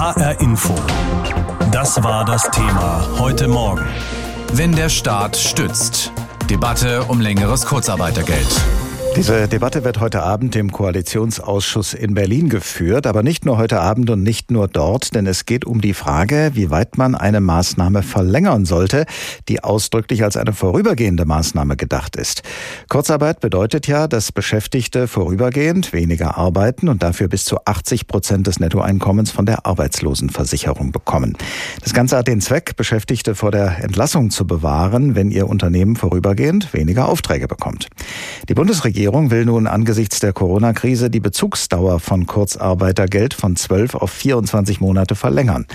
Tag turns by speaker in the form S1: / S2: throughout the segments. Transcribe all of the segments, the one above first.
S1: HR Info. Das war das Thema heute Morgen.
S2: Wenn der Staat stützt. Debatte um längeres Kurzarbeitergeld.
S3: Diese Debatte wird heute Abend im Koalitionsausschuss in Berlin geführt, aber nicht nur heute Abend und nicht nur dort, denn es geht um die Frage, wie weit man eine Maßnahme verlängern sollte, die ausdrücklich als eine vorübergehende Maßnahme gedacht ist. Kurzarbeit bedeutet ja, dass Beschäftigte vorübergehend weniger arbeiten und dafür bis zu 80 Prozent des Nettoeinkommens von der Arbeitslosenversicherung bekommen. Das Ganze hat den Zweck, Beschäftigte vor der Entlassung zu bewahren, wenn ihr Unternehmen vorübergehend weniger Aufträge bekommt. Die Bundesregierung Regierung will nun angesichts der Corona-Krise die Bezugsdauer von Kurzarbeitergeld von 12 auf 24 Monate verlängern.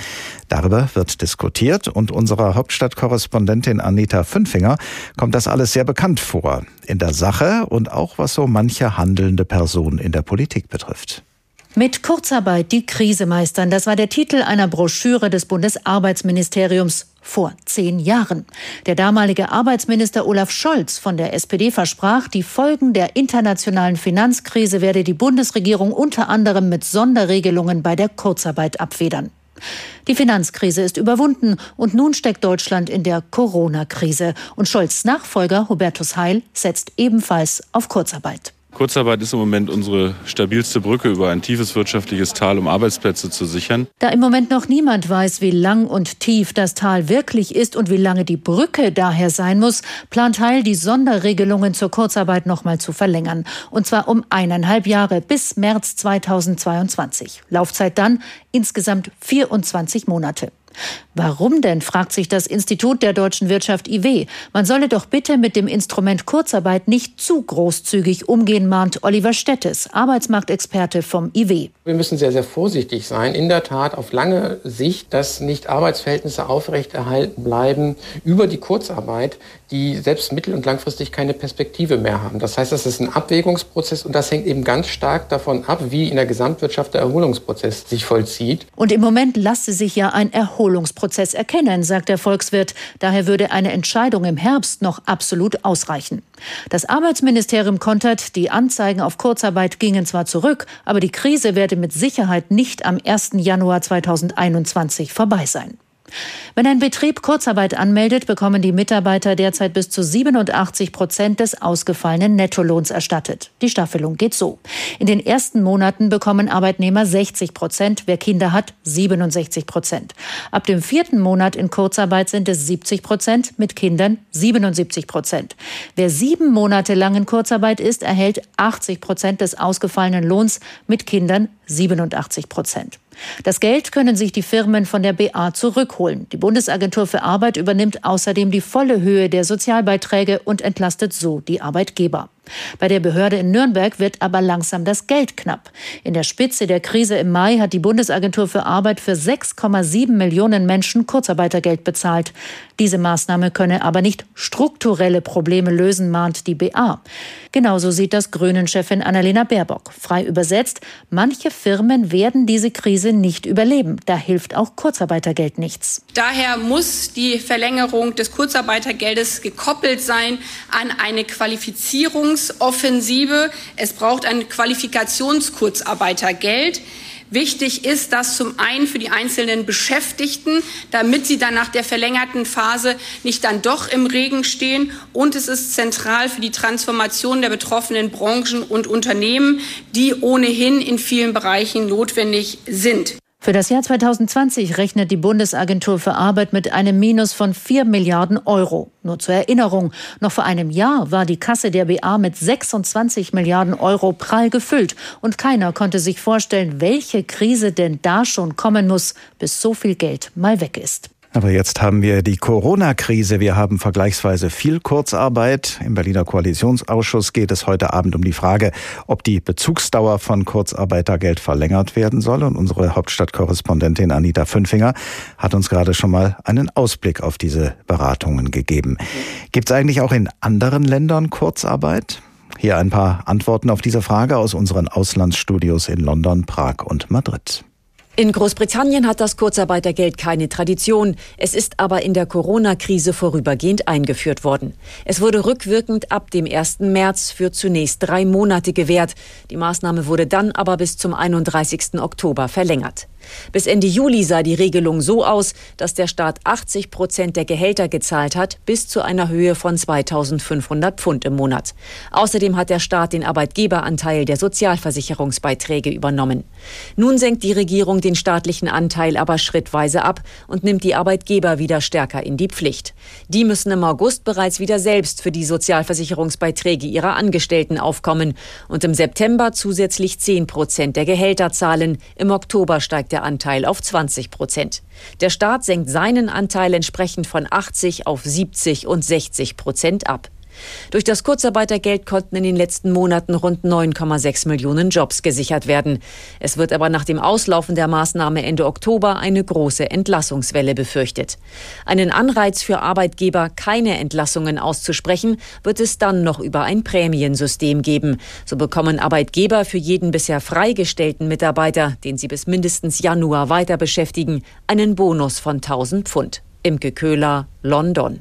S3: Darüber wird diskutiert und unserer Hauptstadtkorrespondentin Anita Fünfinger kommt das alles sehr bekannt vor. In der Sache und auch was so manche handelnde Person in der Politik betrifft.
S4: Mit Kurzarbeit die Krise meistern, das war der Titel einer Broschüre des Bundesarbeitsministeriums vor zehn Jahren. Der damalige Arbeitsminister Olaf Scholz von der SPD versprach, die Folgen der internationalen Finanzkrise werde die Bundesregierung unter anderem mit Sonderregelungen bei der Kurzarbeit abfedern. Die Finanzkrise ist überwunden und nun steckt Deutschland in der Corona-Krise. Und Scholz Nachfolger Hubertus Heil setzt ebenfalls auf Kurzarbeit.
S5: Kurzarbeit ist im Moment unsere stabilste Brücke über ein tiefes wirtschaftliches Tal, um Arbeitsplätze zu sichern.
S4: Da im Moment noch niemand weiß, wie lang und tief das Tal wirklich ist und wie lange die Brücke daher sein muss, plant Heil die Sonderregelungen zur Kurzarbeit nochmal zu verlängern. Und zwar um eineinhalb Jahre bis März 2022. Laufzeit dann insgesamt 24 Monate. Warum denn, fragt sich das Institut der deutschen Wirtschaft IW. Man solle doch bitte mit dem Instrument Kurzarbeit nicht zu großzügig umgehen, mahnt Oliver Stettes, Arbeitsmarktexperte vom IW.
S6: Wir müssen sehr, sehr vorsichtig sein. In der Tat auf lange Sicht, dass nicht Arbeitsverhältnisse aufrechterhalten bleiben über die Kurzarbeit, die selbst mittel- und langfristig keine Perspektive mehr haben. Das heißt, das ist ein Abwägungsprozess und das hängt eben ganz stark davon ab, wie in der Gesamtwirtschaft der Erholungsprozess sich vollzieht.
S4: Und im Moment lasse sich ja ein Erholungsprozess erkennen, sagt der Volkswirt. Daher würde eine Entscheidung im Herbst noch absolut ausreichen. Das Arbeitsministerium kontert, die Anzeigen auf Kurzarbeit gingen zwar zurück, aber die Krise werde mit Sicherheit nicht am 1. Januar 2021 vorbei sein. Wenn ein Betrieb Kurzarbeit anmeldet, bekommen die Mitarbeiter derzeit bis zu 87 Prozent des ausgefallenen Nettolohns erstattet. Die Staffelung geht so. In den ersten Monaten bekommen Arbeitnehmer 60 Prozent, wer Kinder hat 67 Prozent. Ab dem vierten Monat in Kurzarbeit sind es 70 Prozent, mit Kindern 77 Prozent. Wer sieben Monate lang in Kurzarbeit ist, erhält 80 Prozent des ausgefallenen Lohns, mit Kindern 87 Prozent. Das Geld können sich die Firmen von der BA zurückholen. Die Bundesagentur für Arbeit übernimmt außerdem die volle Höhe der Sozialbeiträge und entlastet so die Arbeitgeber. Bei der Behörde in Nürnberg wird aber langsam das Geld knapp. In der Spitze der Krise im Mai hat die Bundesagentur für Arbeit für 6,7 Millionen Menschen Kurzarbeitergeld bezahlt. Diese Maßnahme könne aber nicht strukturelle Probleme lösen, mahnt die BA. Genauso sieht das Grünen-Chefin Annalena Baerbock. Frei übersetzt, manche Firmen werden diese Krise nicht überleben. Da hilft auch Kurzarbeitergeld nichts.
S7: Daher muss die Verlängerung des Kurzarbeitergeldes gekoppelt sein an eine Qualifizierung Bildungsoffensive. Es braucht ein Qualifikationskurzarbeitergeld. Wichtig ist das zum einen für die einzelnen Beschäftigten, damit sie dann nach der verlängerten Phase nicht dann doch im Regen stehen. Und es ist zentral für die Transformation der betroffenen Branchen und Unternehmen, die ohnehin in vielen Bereichen notwendig sind.
S4: Für das Jahr 2020 rechnet die Bundesagentur für Arbeit mit einem Minus von 4 Milliarden Euro. Nur zur Erinnerung, noch vor einem Jahr war die Kasse der BA mit 26 Milliarden Euro prall gefüllt und keiner konnte sich vorstellen, welche Krise denn da schon kommen muss, bis so viel Geld mal weg ist.
S3: Aber jetzt haben wir die Corona-Krise. Wir haben vergleichsweise viel Kurzarbeit. Im Berliner Koalitionsausschuss geht es heute Abend um die Frage, ob die Bezugsdauer von Kurzarbeitergeld verlängert werden soll. Und unsere Hauptstadtkorrespondentin Anita Fünfinger hat uns gerade schon mal einen Ausblick auf diese Beratungen gegeben. Gibt es eigentlich auch in anderen Ländern Kurzarbeit? Hier ein paar Antworten auf diese Frage aus unseren Auslandsstudios in London, Prag und Madrid.
S8: In Großbritannien hat das Kurzarbeitergeld keine Tradition. Es ist aber in der Corona-Krise vorübergehend eingeführt worden. Es wurde rückwirkend ab dem 1. März für zunächst drei Monate gewährt. Die Maßnahme wurde dann aber bis zum 31. Oktober verlängert. Bis Ende Juli sah die Regelung so aus, dass der Staat 80 Prozent der Gehälter gezahlt hat, bis zu einer Höhe von 2500 Pfund im Monat. Außerdem hat der Staat den Arbeitgeberanteil der Sozialversicherungsbeiträge übernommen. Nun senkt die Regierung den staatlichen Anteil aber schrittweise ab und nimmt die Arbeitgeber wieder stärker in die Pflicht. Die müssen im August bereits wieder selbst für die Sozialversicherungsbeiträge ihrer Angestellten aufkommen und im September zusätzlich 10 Prozent der Gehälter zahlen. Im Oktober steigt der Anteil auf 20 Prozent. Der Staat senkt seinen Anteil entsprechend von 80 auf 70 und 60 Prozent ab. Durch das Kurzarbeitergeld konnten in den letzten Monaten rund 9,6 Millionen Jobs gesichert werden. Es wird aber nach dem Auslaufen der Maßnahme Ende Oktober eine große Entlassungswelle befürchtet. Einen Anreiz für Arbeitgeber, keine Entlassungen auszusprechen, wird es dann noch über ein Prämiensystem geben. So bekommen Arbeitgeber für jeden bisher freigestellten Mitarbeiter, den sie bis mindestens Januar weiter beschäftigen, einen Bonus von 1000 Pfund. Imke Köhler, London.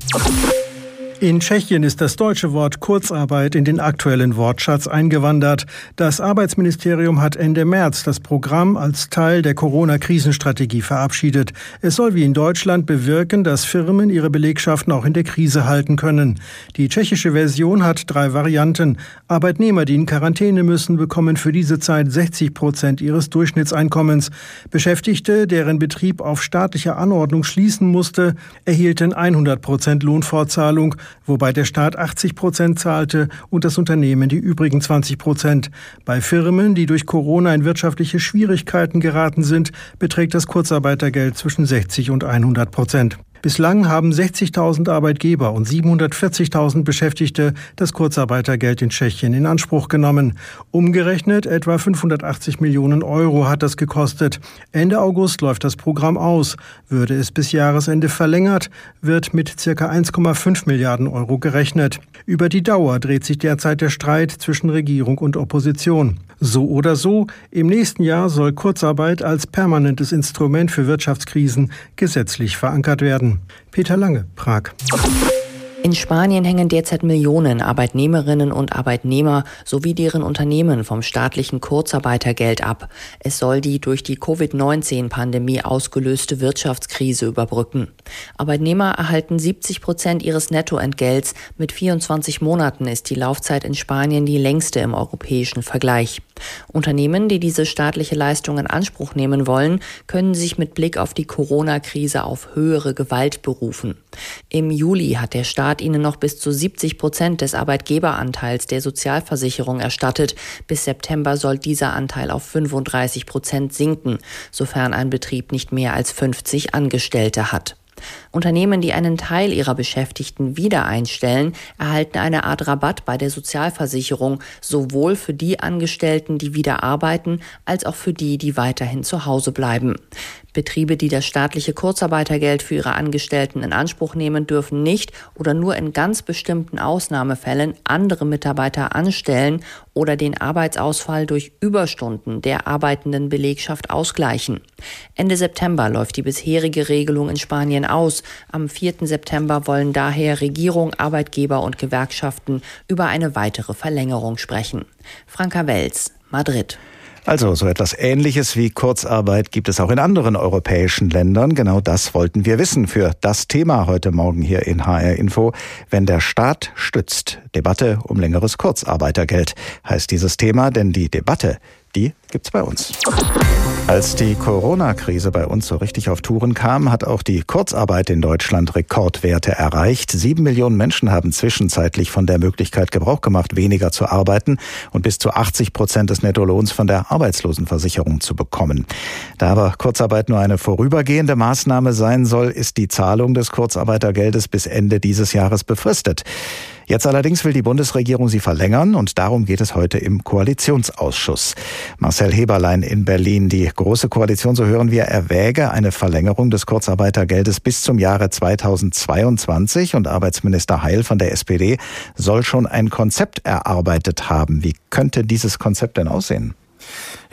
S9: In Tschechien ist das deutsche Wort Kurzarbeit in den aktuellen Wortschatz eingewandert. Das Arbeitsministerium hat Ende März das Programm als Teil der Corona-Krisenstrategie verabschiedet. Es soll wie in Deutschland bewirken, dass Firmen ihre Belegschaften auch in der Krise halten können. Die tschechische Version hat drei Varianten. Arbeitnehmer, die in Quarantäne müssen, bekommen für diese Zeit 60 Prozent ihres Durchschnittseinkommens. Beschäftigte, deren Betrieb auf staatliche Anordnung schließen musste, erhielten 100 Prozent Lohnfortzahlung wobei der Staat 80 Prozent zahlte und das Unternehmen die übrigen 20 Prozent. Bei Firmen, die durch Corona in wirtschaftliche Schwierigkeiten geraten sind, beträgt das Kurzarbeitergeld zwischen 60 und 100 Prozent. Bislang haben 60.000 Arbeitgeber und 740.000 Beschäftigte das Kurzarbeitergeld in Tschechien in Anspruch genommen. Umgerechnet etwa 580 Millionen Euro hat das gekostet. Ende August läuft das Programm aus. Würde es bis Jahresende verlängert, wird mit circa 1,5 Milliarden Euro gerechnet. Über die Dauer dreht sich derzeit der Streit zwischen Regierung und Opposition. So oder so, im nächsten Jahr soll Kurzarbeit als permanentes Instrument für Wirtschaftskrisen gesetzlich verankert werden. Peter Lange, Prag.
S10: In Spanien hängen derzeit Millionen Arbeitnehmerinnen und Arbeitnehmer sowie deren Unternehmen vom staatlichen Kurzarbeitergeld ab. Es soll die durch die Covid-19-Pandemie ausgelöste Wirtschaftskrise überbrücken. Arbeitnehmer erhalten 70 Prozent ihres Nettoentgelts. Mit 24 Monaten ist die Laufzeit in Spanien die längste im europäischen Vergleich. Unternehmen, die diese staatliche Leistung in Anspruch nehmen wollen, können sich mit Blick auf die Corona-Krise auf höhere Gewalt berufen. Im Juli hat der Staat ihnen noch bis zu 70 Prozent des Arbeitgeberanteils der Sozialversicherung erstattet. Bis September soll dieser Anteil auf 35 Prozent sinken, sofern ein Betrieb nicht mehr als 50 Angestellte hat. Unternehmen, die einen Teil ihrer Beschäftigten wieder einstellen, erhalten eine Art Rabatt bei der Sozialversicherung, sowohl für die Angestellten, die wieder arbeiten, als auch für die, die weiterhin zu Hause bleiben. Betriebe, die das staatliche Kurzarbeitergeld für ihre Angestellten in Anspruch nehmen, dürfen nicht oder nur in ganz bestimmten Ausnahmefällen andere Mitarbeiter anstellen oder den Arbeitsausfall durch Überstunden der arbeitenden Belegschaft ausgleichen. Ende September läuft die bisherige Regelung in Spanien aus. Am 4. September wollen daher Regierung, Arbeitgeber und Gewerkschaften über eine weitere Verlängerung sprechen. Franka Wels, Madrid.
S3: Also so etwas Ähnliches wie Kurzarbeit gibt es auch in anderen europäischen Ländern. Genau das wollten wir wissen für das Thema heute Morgen hier in HR Info. Wenn der Staat stützt. Debatte um längeres Kurzarbeitergeld heißt dieses Thema, denn die Debatte, die gibt's bei uns. Als die Corona-Krise bei uns so richtig auf Touren kam, hat auch die Kurzarbeit in Deutschland Rekordwerte erreicht. Sieben Millionen Menschen haben zwischenzeitlich von der Möglichkeit Gebrauch gemacht, weniger zu arbeiten und bis zu 80 Prozent des Nettolohns von der Arbeitslosenversicherung zu bekommen. Da aber Kurzarbeit nur eine vorübergehende Maßnahme sein soll, ist die Zahlung des Kurzarbeitergeldes bis Ende dieses Jahres befristet. Jetzt allerdings will die Bundesregierung sie verlängern und darum geht es heute im Koalitionsausschuss. Marcel Heberlein in Berlin, die Große Koalition, so hören wir, erwäge eine Verlängerung des Kurzarbeitergeldes bis zum Jahre 2022 und Arbeitsminister Heil von der SPD soll schon ein Konzept erarbeitet haben. Wie könnte dieses Konzept denn aussehen?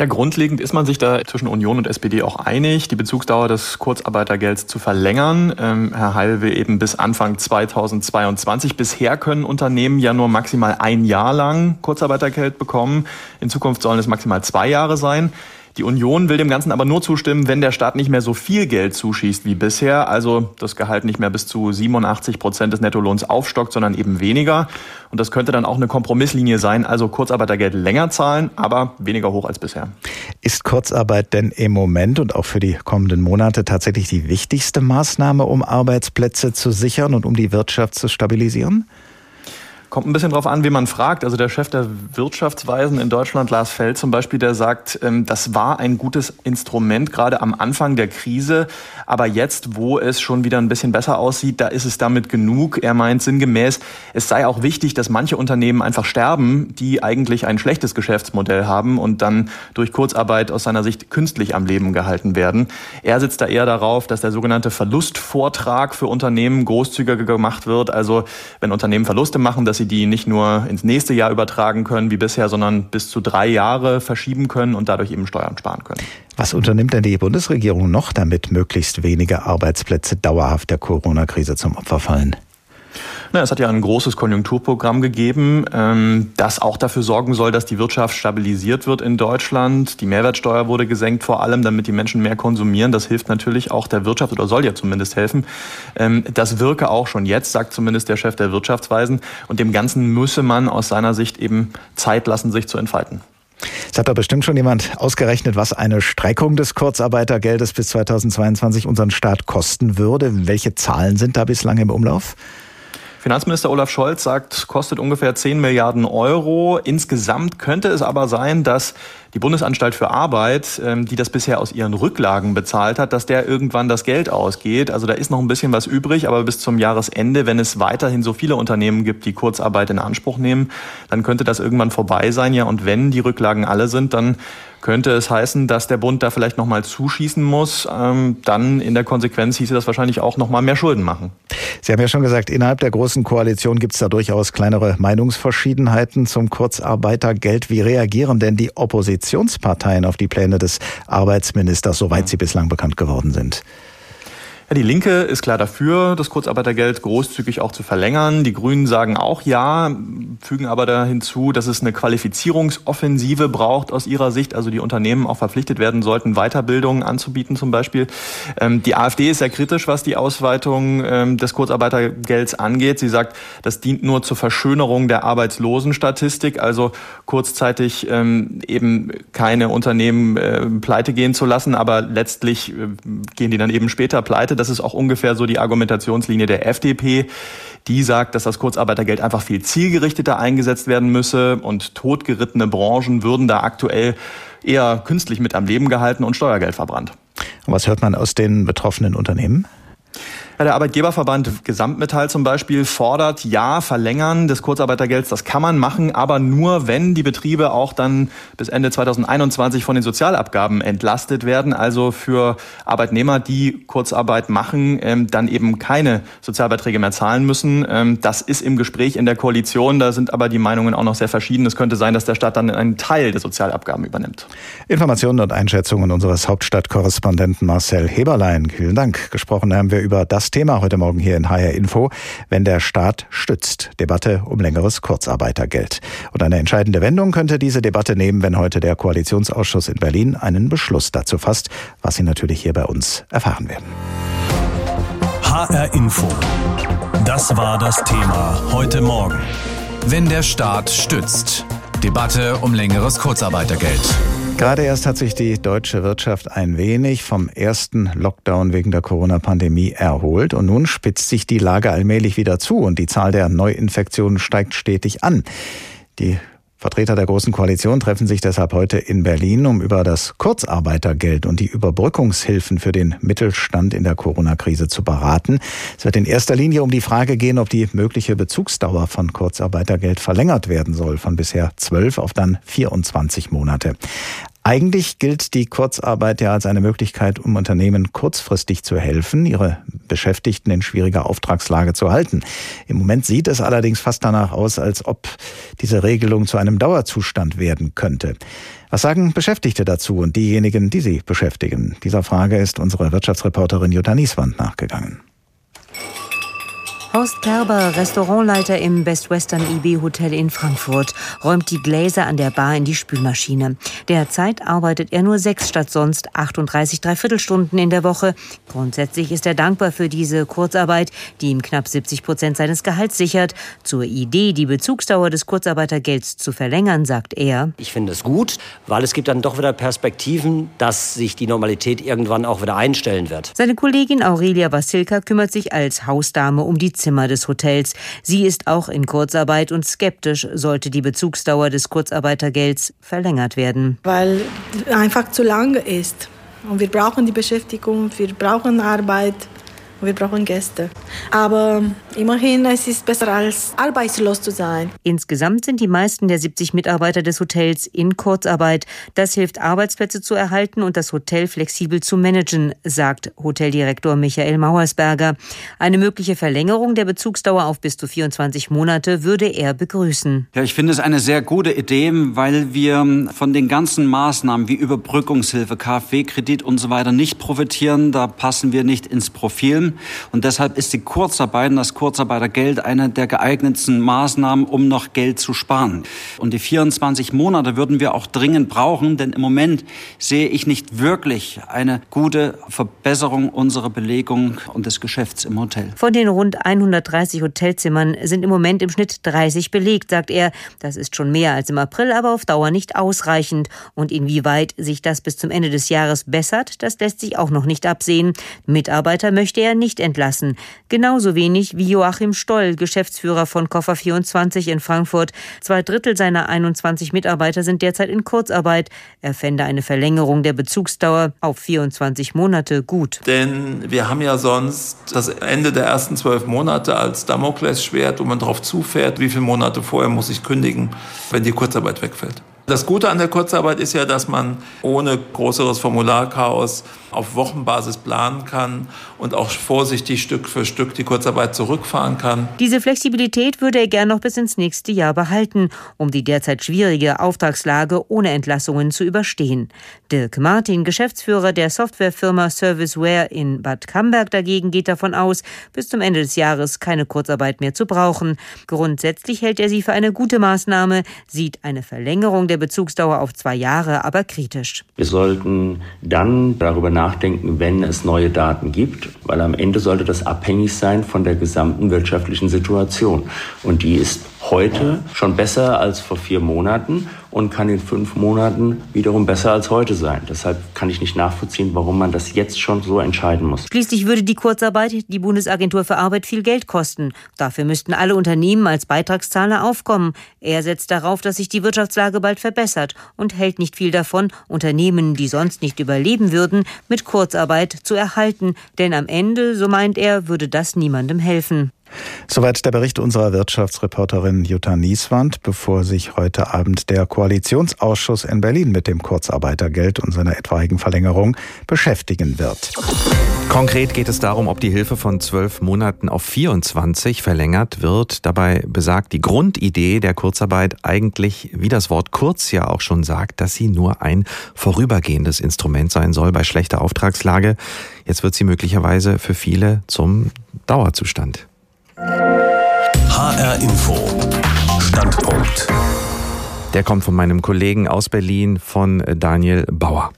S11: Ja, grundlegend ist man sich da zwischen Union und SPD auch einig, die Bezugsdauer des Kurzarbeitergelds zu verlängern. Ähm, Herr Heil will eben bis Anfang 2022. Bisher können Unternehmen ja nur maximal ein Jahr lang Kurzarbeitergeld bekommen. In Zukunft sollen es maximal zwei Jahre sein. Die Union will dem Ganzen aber nur zustimmen, wenn der Staat nicht mehr so viel Geld zuschießt wie bisher, also das Gehalt nicht mehr bis zu 87 Prozent des Nettolohns aufstockt, sondern eben weniger. Und das könnte dann auch eine Kompromisslinie sein, also Kurzarbeitergeld länger zahlen, aber weniger hoch als bisher.
S3: Ist Kurzarbeit denn im Moment und auch für die kommenden Monate tatsächlich die wichtigste Maßnahme, um Arbeitsplätze zu sichern und um die Wirtschaft zu stabilisieren?
S11: Kommt ein bisschen drauf an, wie man fragt. Also der Chef der Wirtschaftsweisen in Deutschland, Lars Feld zum Beispiel, der sagt, ähm, das war ein gutes Instrument gerade am Anfang der Krise. Aber jetzt, wo es schon wieder ein bisschen besser aussieht, da ist es damit genug. Er meint sinngemäß, es sei auch wichtig, dass manche Unternehmen einfach sterben, die eigentlich ein schlechtes Geschäftsmodell haben und dann durch Kurzarbeit aus seiner Sicht künstlich am Leben gehalten werden. Er sitzt da eher darauf, dass der sogenannte Verlustvortrag für Unternehmen großzügiger gemacht wird. Also wenn Unternehmen Verluste machen, dass sie die nicht nur ins nächste Jahr übertragen können wie bisher, sondern bis zu drei Jahre verschieben können und dadurch eben Steuern sparen können.
S3: Was unternimmt denn die Bundesregierung noch, damit möglichst wenige Arbeitsplätze dauerhaft der Corona-Krise zum Opfer fallen?
S11: Na, es hat ja ein großes Konjunkturprogramm gegeben, ähm, das auch dafür sorgen soll, dass die Wirtschaft stabilisiert wird in Deutschland. Die Mehrwertsteuer wurde gesenkt, vor allem, damit die Menschen mehr konsumieren. Das hilft natürlich auch der Wirtschaft oder soll ja zumindest helfen. Ähm, das wirke auch schon jetzt, sagt zumindest der Chef der Wirtschaftsweisen. Und dem Ganzen müsse man aus seiner Sicht eben Zeit lassen, sich zu entfalten.
S3: Es hat doch bestimmt schon jemand ausgerechnet, was eine Streckung des Kurzarbeitergeldes bis 2022 unseren Staat kosten würde. Welche Zahlen sind da bislang im Umlauf?
S11: Finanzminister Olaf Scholz sagt, kostet ungefähr 10 Milliarden Euro. Insgesamt könnte es aber sein, dass die Bundesanstalt für Arbeit, ähm, die das bisher aus ihren Rücklagen bezahlt hat, dass der irgendwann das Geld ausgeht. Also da ist noch ein bisschen was übrig, aber bis zum Jahresende, wenn es weiterhin so viele Unternehmen gibt, die Kurzarbeit in Anspruch nehmen, dann könnte das irgendwann vorbei sein. Ja, und wenn die Rücklagen alle sind, dann könnte es heißen, dass der Bund da vielleicht nochmal zuschießen muss. Ähm, dann in der Konsequenz hieße das wahrscheinlich auch nochmal mehr Schulden machen.
S3: Sie haben ja schon gesagt, innerhalb der Großen Koalition gibt es da durchaus kleinere Meinungsverschiedenheiten zum Kurzarbeitergeld. Wie reagieren denn die Opposition? Oppositionsparteien auf die Pläne des Arbeitsministers, soweit sie bislang bekannt geworden sind?
S11: Ja, die Linke ist klar dafür, das Kurzarbeitergeld großzügig auch zu verlängern. Die Grünen sagen auch ja, fügen aber da hinzu, dass es eine Qualifizierungsoffensive braucht aus ihrer Sicht. Also die Unternehmen auch verpflichtet werden sollten, Weiterbildungen anzubieten zum Beispiel. Ähm, die AfD ist sehr kritisch, was die Ausweitung ähm, des Kurzarbeitergelds angeht. Sie sagt, das dient nur zur Verschönerung der Arbeitslosenstatistik, also kurzzeitig ähm, eben keine Unternehmen äh, pleite gehen zu lassen, aber letztlich äh, gehen die dann eben später pleite. Das ist auch ungefähr so die Argumentationslinie der FDP. Die sagt, dass das Kurzarbeitergeld einfach viel zielgerichteter eingesetzt werden müsse und totgerittene Branchen würden da aktuell eher künstlich mit am Leben gehalten und Steuergeld verbrannt.
S3: Und was hört man aus den betroffenen Unternehmen?
S11: Der Arbeitgeberverband Gesamtmetall zum Beispiel fordert ja Verlängern des Kurzarbeitergelds. Das kann man machen, aber nur, wenn die Betriebe auch dann bis Ende 2021 von den Sozialabgaben entlastet werden. Also für Arbeitnehmer, die Kurzarbeit machen, ähm, dann eben keine Sozialbeiträge mehr zahlen müssen. Ähm, das ist im Gespräch in der Koalition. Da sind aber die Meinungen auch noch sehr verschieden. Es könnte sein, dass der Staat dann einen Teil der Sozialabgaben übernimmt.
S3: Informationen und Einschätzungen unseres Hauptstadtkorrespondenten Marcel Heberlein. Vielen Dank. Gesprochen haben wir über das Thema heute Morgen hier in HR Info, wenn der Staat stützt. Debatte um längeres Kurzarbeitergeld. Und eine entscheidende Wendung könnte diese Debatte nehmen, wenn heute der Koalitionsausschuss in Berlin einen Beschluss dazu fasst, was Sie natürlich hier bei uns erfahren werden.
S1: HR Info. Das war das Thema heute Morgen.
S2: Wenn der Staat stützt. Debatte um längeres Kurzarbeitergeld.
S3: Gerade erst hat sich die deutsche Wirtschaft ein wenig vom ersten Lockdown wegen der Corona-Pandemie erholt und nun spitzt sich die Lage allmählich wieder zu und die Zahl der Neuinfektionen steigt stetig an. Die Vertreter der Großen Koalition treffen sich deshalb heute in Berlin, um über das Kurzarbeitergeld und die Überbrückungshilfen für den Mittelstand in der Corona-Krise zu beraten. Es wird in erster Linie um die Frage gehen, ob die mögliche Bezugsdauer von Kurzarbeitergeld verlängert werden soll, von bisher zwölf auf dann 24 Monate. Eigentlich gilt die Kurzarbeit ja als eine Möglichkeit, um Unternehmen kurzfristig zu helfen, ihre Beschäftigten in schwieriger Auftragslage zu halten. Im Moment sieht es allerdings fast danach aus, als ob diese Regelung zu einem Dauerzustand werden könnte. Was sagen Beschäftigte dazu und diejenigen, die sie beschäftigen? Dieser Frage ist unsere Wirtschaftsreporterin Jutta Nieswand nachgegangen.
S12: Horst Kerber, Restaurantleiter im Best Western IB Hotel in Frankfurt, räumt die Gläser an der Bar in die Spülmaschine. Derzeit arbeitet er nur sechs statt sonst 38 Dreiviertelstunden in der Woche. Grundsätzlich ist er dankbar für diese Kurzarbeit, die ihm knapp 70 Prozent seines Gehalts sichert. Zur Idee, die Bezugsdauer des Kurzarbeitergelds zu verlängern, sagt er.
S13: Ich finde es gut, weil es gibt dann doch wieder Perspektiven, dass sich die Normalität irgendwann auch wieder einstellen wird.
S12: Seine Kollegin Aurelia Vasilka kümmert sich als Hausdame um die Zimmer des Hotels. Sie ist auch in Kurzarbeit und skeptisch, sollte die Bezugsdauer des Kurzarbeitergelds verlängert werden.
S14: Weil einfach zu lange ist. Und wir brauchen die Beschäftigung, wir brauchen Arbeit wir brauchen Gäste. Aber immerhin, es ist besser als arbeitslos zu sein.
S12: Insgesamt sind die meisten der 70 Mitarbeiter des Hotels in Kurzarbeit. Das hilft, Arbeitsplätze zu erhalten und das Hotel flexibel zu managen, sagt Hoteldirektor Michael Mauersberger. Eine mögliche Verlängerung der Bezugsdauer auf bis zu 24 Monate würde er begrüßen.
S15: Ja, ich finde es eine sehr gute Idee, weil wir von den ganzen Maßnahmen wie Überbrückungshilfe, KfW-Kredit und so weiter nicht profitieren. Da passen wir nicht ins Profil. Und deshalb ist die Kurzarbeit und das Kurzarbeitergeld eine der geeignetsten Maßnahmen, um noch Geld zu sparen. Und die 24 Monate würden wir auch dringend brauchen, denn im Moment sehe ich nicht wirklich eine gute Verbesserung unserer Belegung und des Geschäfts im Hotel.
S12: Von den rund 130 Hotelzimmern sind im Moment im Schnitt 30 belegt, sagt er. Das ist schon mehr als im April, aber auf Dauer nicht ausreichend. Und inwieweit sich das bis zum Ende des Jahres bessert, das lässt sich auch noch nicht absehen. Mitarbeiter möchte er nicht entlassen. Genauso wenig wie Joachim Stoll, Geschäftsführer von Koffer24 in Frankfurt. Zwei Drittel seiner 21 Mitarbeiter sind derzeit in Kurzarbeit. Er fände eine Verlängerung der Bezugsdauer auf 24 Monate gut.
S16: Denn wir haben ja sonst das Ende der ersten zwölf Monate als Damoklesschwert, wo man darauf zufährt, wie viele Monate vorher muss ich kündigen, wenn die Kurzarbeit wegfällt. Das Gute an der Kurzarbeit ist ja, dass man ohne größeres Formularchaos auf Wochenbasis planen kann und auch vorsichtig Stück für Stück die Kurzarbeit zurückfahren kann.
S12: Diese Flexibilität würde er gern noch bis ins nächste Jahr behalten, um die derzeit schwierige Auftragslage ohne Entlassungen zu überstehen. Dirk Martin, Geschäftsführer der Softwarefirma Serviceware in Bad Camberg dagegen geht davon aus, bis zum Ende des Jahres keine Kurzarbeit mehr zu brauchen. Grundsätzlich hält er sie für eine gute Maßnahme, sieht eine Verlängerung der Bezugsdauer auf zwei Jahre aber kritisch.
S17: Wir sollten dann darüber nachdenken, wenn es neue Daten gibt, weil am Ende sollte das abhängig sein von der gesamten wirtschaftlichen Situation. Und die ist heute schon besser als vor vier Monaten und kann in fünf Monaten wiederum besser als heute sein. Deshalb kann ich nicht nachvollziehen, warum man das jetzt schon so entscheiden muss.
S12: Schließlich würde die Kurzarbeit die Bundesagentur für Arbeit viel Geld kosten. Dafür müssten alle Unternehmen als Beitragszahler aufkommen. Er setzt darauf, dass sich die Wirtschaftslage bald verbessert und hält nicht viel davon, Unternehmen, die sonst nicht überleben würden, mit Kurzarbeit zu erhalten. Denn am Ende, so meint er, würde das niemandem helfen.
S3: Soweit der Bericht unserer Wirtschaftsreporterin Jutta Nieswand, bevor sich heute Abend der Koalitionsausschuss in Berlin mit dem Kurzarbeitergeld und seiner etwaigen Verlängerung beschäftigen wird.
S18: Konkret geht es darum, ob die Hilfe von zwölf Monaten auf 24 verlängert wird. Dabei besagt die Grundidee der Kurzarbeit eigentlich, wie das Wort kurz ja auch schon sagt, dass sie nur ein vorübergehendes Instrument sein soll bei schlechter Auftragslage. Jetzt wird sie möglicherweise für viele zum Dauerzustand.
S1: HR Info. Standpunkt.
S18: Der kommt von meinem Kollegen aus Berlin, von Daniel Bauer.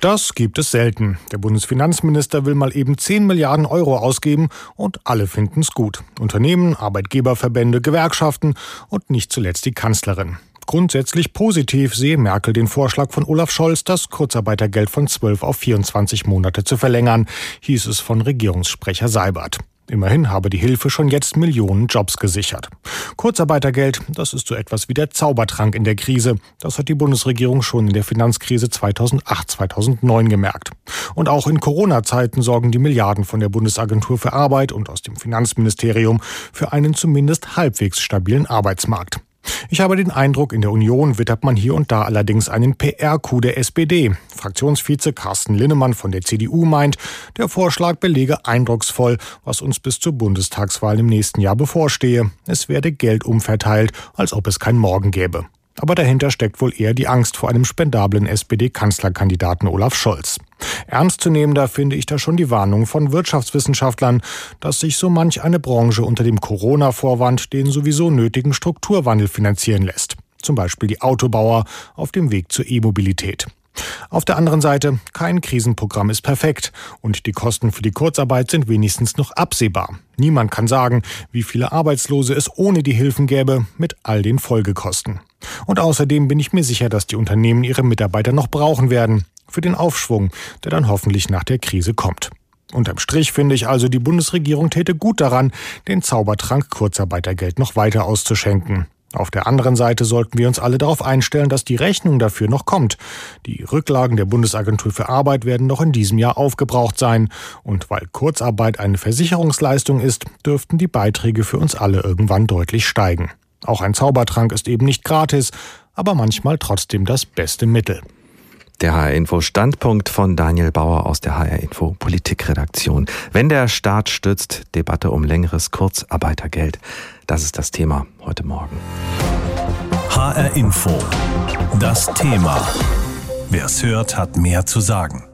S19: Das gibt es selten. Der Bundesfinanzminister will mal eben 10 Milliarden Euro ausgeben und alle finden es gut. Unternehmen, Arbeitgeberverbände, Gewerkschaften und nicht zuletzt die Kanzlerin. Grundsätzlich positiv sehe Merkel den Vorschlag von Olaf Scholz, das Kurzarbeitergeld von 12 auf 24 Monate zu verlängern, hieß es von Regierungssprecher Seibert. Immerhin habe die Hilfe schon jetzt Millionen Jobs gesichert. Kurzarbeitergeld, das ist so etwas wie der Zaubertrank in der Krise. Das hat die Bundesregierung schon in der Finanzkrise 2008, 2009 gemerkt. Und auch in Corona-Zeiten sorgen die Milliarden von der Bundesagentur für Arbeit und aus dem Finanzministerium für einen zumindest halbwegs stabilen Arbeitsmarkt. Ich habe den Eindruck, in der Union wittert man hier und da allerdings einen PR-Coup der SPD. Fraktionsvize Carsten Linnemann von der CDU meint, der Vorschlag belege eindrucksvoll, was uns bis zur Bundestagswahl im nächsten Jahr bevorstehe. Es werde Geld umverteilt, als ob es kein Morgen gäbe. Aber dahinter steckt wohl eher die Angst vor einem spendablen SPD-Kanzlerkandidaten Olaf Scholz. Ernstzunehmender finde ich da schon die Warnung von Wirtschaftswissenschaftlern, dass sich so manch eine Branche unter dem Corona-Vorwand den sowieso nötigen Strukturwandel finanzieren lässt. Zum Beispiel die Autobauer auf dem Weg zur E-Mobilität. Auf der anderen Seite, kein Krisenprogramm ist perfekt und die Kosten für die Kurzarbeit sind wenigstens noch absehbar. Niemand kann sagen, wie viele Arbeitslose es ohne die Hilfen gäbe, mit all den Folgekosten. Und außerdem bin ich mir sicher, dass die Unternehmen ihre Mitarbeiter noch brauchen werden, für den Aufschwung, der dann hoffentlich nach der Krise kommt. Unterm Strich finde ich also, die Bundesregierung täte gut daran, den Zaubertrank Kurzarbeitergeld noch weiter auszuschenken. Auf der anderen Seite sollten wir uns alle darauf einstellen, dass die Rechnung dafür noch kommt. Die Rücklagen der Bundesagentur für Arbeit werden noch in diesem Jahr aufgebraucht sein. Und weil Kurzarbeit eine Versicherungsleistung ist, dürften die Beiträge für uns alle irgendwann deutlich steigen. Auch ein Zaubertrank ist eben nicht gratis, aber manchmal trotzdem das beste Mittel.
S18: Der HR-Info Standpunkt von Daniel Bauer aus der HR-Info Politikredaktion. Wenn der Staat stützt, Debatte um längeres Kurzarbeitergeld. Das ist das Thema heute Morgen.
S1: HR-Info. Das Thema. Wer es hört, hat mehr zu sagen.